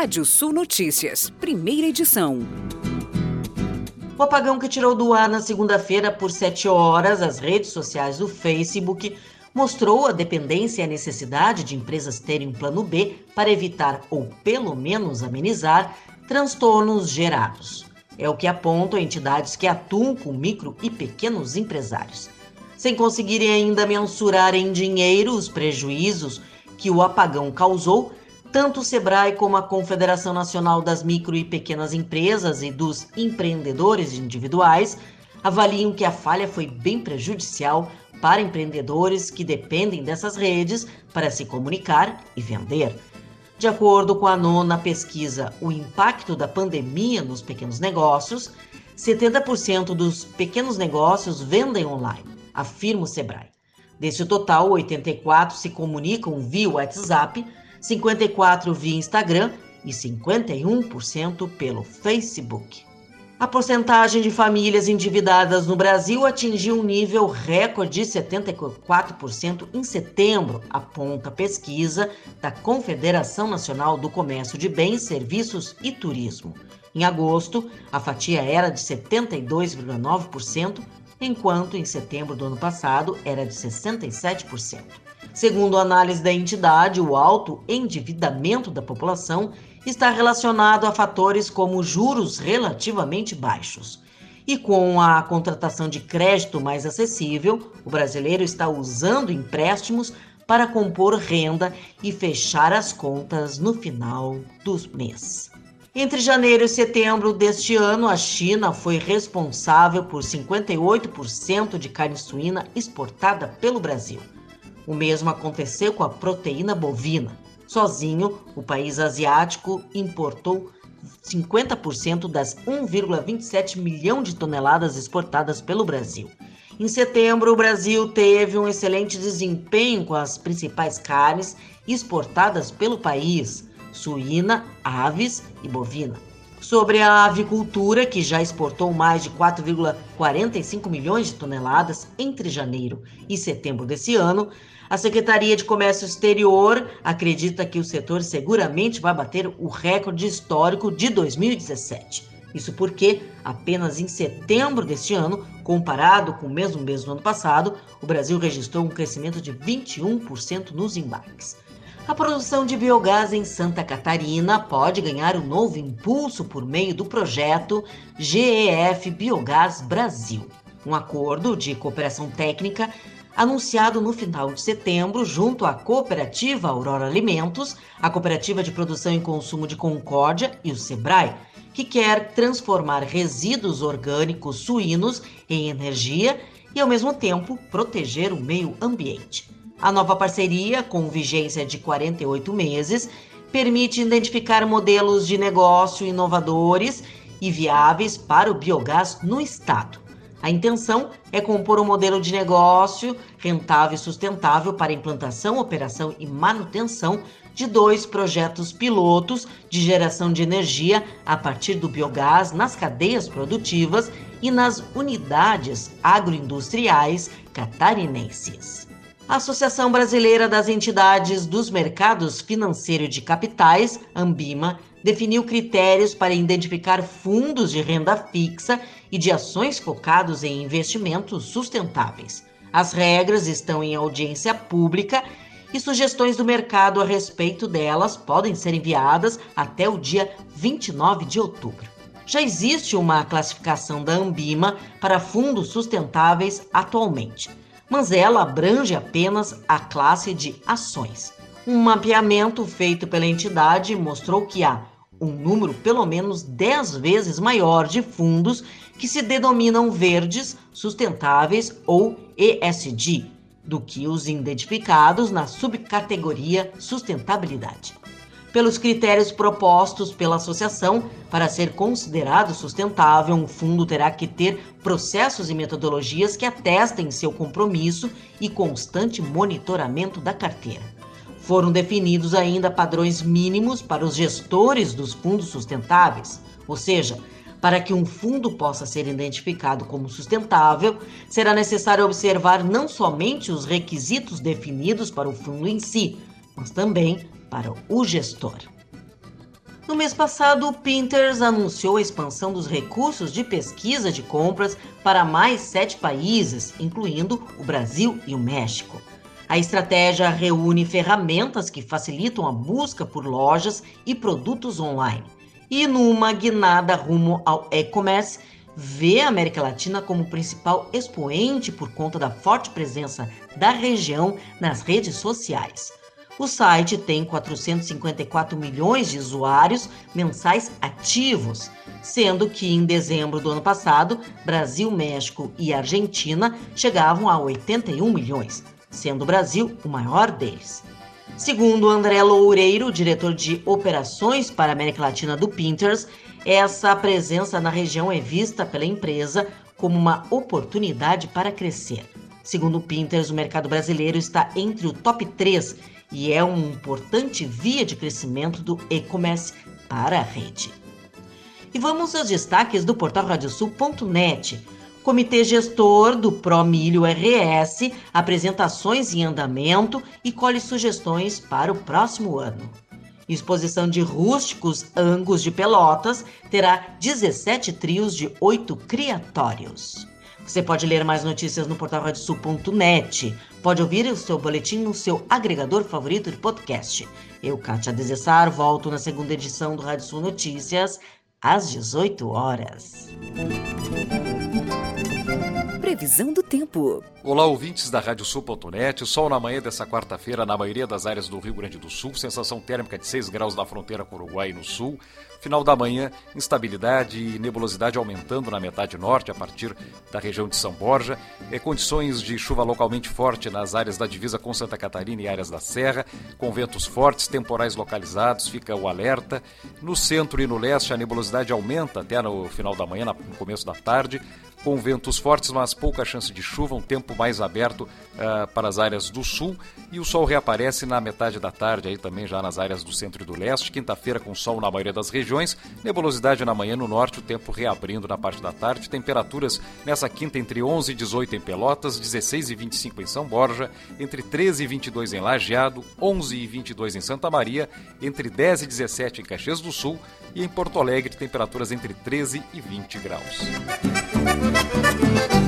Rádio Sul Notícias, primeira edição. O apagão que tirou do ar na segunda-feira por sete horas as redes sociais do Facebook mostrou a dependência e a necessidade de empresas terem um plano B para evitar ou pelo menos amenizar transtornos gerados. É o que apontam entidades que atuam com micro e pequenos empresários. Sem conseguirem ainda mensurar em dinheiro os prejuízos que o apagão causou, tanto o SEBRAE como a Confederação Nacional das Micro e Pequenas Empresas e dos Empreendedores Individuais avaliam que a falha foi bem prejudicial para empreendedores que dependem dessas redes para se comunicar e vender. De acordo com a nona pesquisa O Impacto da Pandemia nos Pequenos Negócios, 70% dos pequenos negócios vendem online, afirma o Sebrae. Desse total, 84 se comunicam via WhatsApp, 54 via Instagram e 51% pelo Facebook. A porcentagem de famílias endividadas no Brasil atingiu um nível recorde de 74% em setembro, aponta pesquisa da Confederação Nacional do Comércio de Bens, Serviços e Turismo. Em agosto, a fatia era de 72,9%, enquanto em setembro do ano passado era de 67%. Segundo a análise da entidade, o alto endividamento da população está relacionado a fatores como juros relativamente baixos. E com a contratação de crédito mais acessível, o brasileiro está usando empréstimos para compor renda e fechar as contas no final do mês. Entre janeiro e setembro deste ano, a China foi responsável por 58% de carne suína exportada pelo Brasil. O mesmo aconteceu com a proteína bovina. Sozinho, o país asiático importou 50% das 1,27 milhão de toneladas exportadas pelo Brasil. Em setembro, o Brasil teve um excelente desempenho com as principais carnes exportadas pelo país: suína, aves e bovina. Sobre a avicultura, que já exportou mais de 4,45 milhões de toneladas entre janeiro e setembro desse ano, a Secretaria de Comércio Exterior acredita que o setor seguramente vai bater o recorde histórico de 2017. Isso porque, apenas em setembro deste ano, comparado com o mesmo mês do ano passado, o Brasil registrou um crescimento de 21% nos embarques. A produção de biogás em Santa Catarina pode ganhar um novo impulso por meio do projeto GEF Biogás Brasil, um acordo de cooperação técnica anunciado no final de setembro junto à cooperativa Aurora Alimentos, a cooperativa de produção e consumo de Concórdia e o Sebrae, que quer transformar resíduos orgânicos suínos em energia e, ao mesmo tempo, proteger o meio ambiente. A nova parceria, com vigência de 48 meses, permite identificar modelos de negócio inovadores e viáveis para o biogás no estado. A intenção é compor um modelo de negócio rentável e sustentável para implantação, operação e manutenção de dois projetos pilotos de geração de energia a partir do biogás nas cadeias produtivas e nas unidades agroindustriais catarinenses. A Associação Brasileira das Entidades dos Mercados Financeiro de Capitais, Ambima, definiu critérios para identificar fundos de renda fixa e de ações focados em investimentos sustentáveis. As regras estão em audiência pública e sugestões do mercado a respeito delas podem ser enviadas até o dia 29 de outubro. Já existe uma classificação da Ambima para fundos sustentáveis atualmente mas ela abrange apenas a classe de ações. Um mapeamento feito pela entidade mostrou que há um número pelo menos 10 vezes maior de fundos que se denominam verdes, sustentáveis ou ESG do que os identificados na subcategoria sustentabilidade pelos critérios propostos pela associação. Para ser considerado sustentável, um fundo terá que ter processos e metodologias que atestem seu compromisso e constante monitoramento da carteira. Foram definidos ainda padrões mínimos para os gestores dos fundos sustentáveis, ou seja, para que um fundo possa ser identificado como sustentável, será necessário observar não somente os requisitos definidos para o fundo em si, mas também para o gestor. No mês passado, o Pinterest anunciou a expansão dos recursos de pesquisa de compras para mais sete países, incluindo o Brasil e o México. A estratégia reúne ferramentas que facilitam a busca por lojas e produtos online. E numa guinada rumo ao e-commerce, vê a América Latina como principal expoente por conta da forte presença da região nas redes sociais. O site tem 454 milhões de usuários mensais ativos, sendo que em dezembro do ano passado, Brasil, México e Argentina chegavam a 81 milhões, sendo o Brasil o maior deles. Segundo André Loureiro, diretor de operações para a América Latina do Pinterest, essa presença na região é vista pela empresa como uma oportunidade para crescer. Segundo o Pinterest, o mercado brasileiro está entre o top 3 e é uma importante via de crescimento do e-commerce para a rede. E vamos aos destaques do portal radiosul.net. Comitê gestor do ProMilho RS apresenta ações em andamento e colhe sugestões para o próximo ano. Exposição de rústicos Angus de Pelotas terá 17 trios de 8 criatórios. Você pode ler mais notícias no portal radiosul.net. Pode ouvir o seu boletim no seu agregador favorito de podcast. Eu, Kátia Desessar, volto na segunda edição do Rádio Sul Notícias, às 18 horas. Previsão do tempo. Olá, ouvintes da Radiosul.net. Sol na manhã dessa quarta-feira na maioria das áreas do Rio Grande do Sul. Sensação térmica de 6 graus na fronteira com o Uruguai no sul. Final da manhã, instabilidade e nebulosidade aumentando na metade norte, a partir da região de São Borja. É, condições de chuva localmente forte nas áreas da divisa com Santa Catarina e áreas da Serra, com ventos fortes, temporais localizados, fica o alerta. No centro e no leste, a nebulosidade aumenta até no final da manhã, no começo da tarde com ventos fortes, mas pouca chance de chuva, um tempo mais aberto uh, para as áreas do sul e o sol reaparece na metade da tarde, aí também já nas áreas do centro e do leste. Quinta-feira com sol na maioria das regiões, nebulosidade na manhã no norte, o tempo reabrindo na parte da tarde. Temperaturas nessa quinta entre 11 e 18 em Pelotas, 16 e 25 em São Borja, entre 13 e 22 em Lajeado, 11 e 22 em Santa Maria, entre 10 e 17 em Caxias do Sul e em Porto Alegre temperaturas entre 13 e 20 graus. No hay.